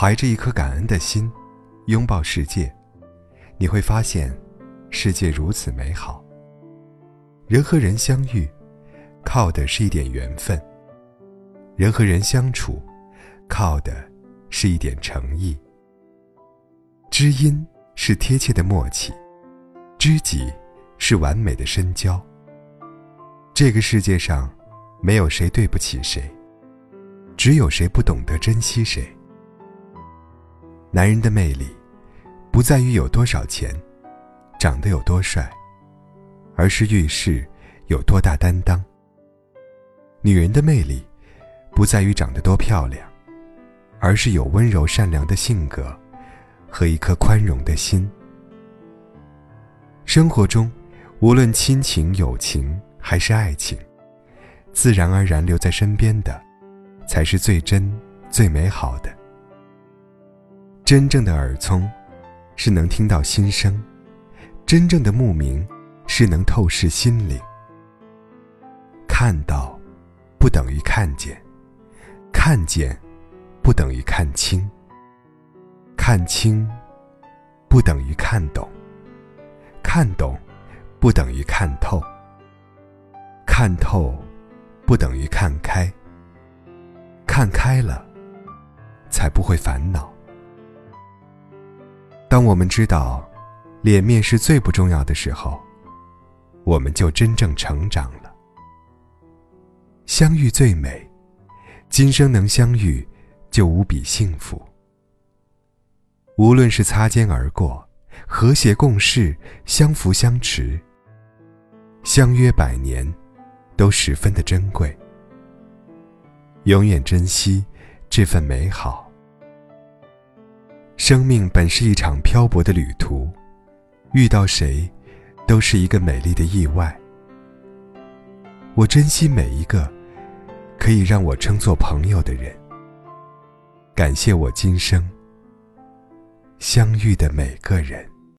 怀着一颗感恩的心，拥抱世界，你会发现，世界如此美好。人和人相遇，靠的是一点缘分；人和人相处，靠的是一点诚意。知音是贴切的默契，知己是完美的深交。这个世界上，没有谁对不起谁，只有谁不懂得珍惜谁。男人的魅力，不在于有多少钱，长得有多帅。而是遇事有多大担当。女人的魅力，不在于长得多漂亮，而是有温柔善良的性格和一颗宽容的心。生活中，无论亲情、友情还是爱情，自然而然留在身边的，才是最真、最美好的。真正的耳聪，是能听到心声；真正的目明。是能透视心灵。看到，不等于看见；看见，不等于看清；看清，不等于看懂；看懂，不等于看透；看透，不等于看开；看开了，才不会烦恼。当我们知道，脸面是最不重要的时候。我们就真正成长了。相遇最美，今生能相遇，就无比幸福。无论是擦肩而过、和谐共事、相扶相持、相约百年，都十分的珍贵。永远珍惜这份美好。生命本是一场漂泊的旅途，遇到谁？都是一个美丽的意外。我珍惜每一个可以让我称作朋友的人，感谢我今生相遇的每个人。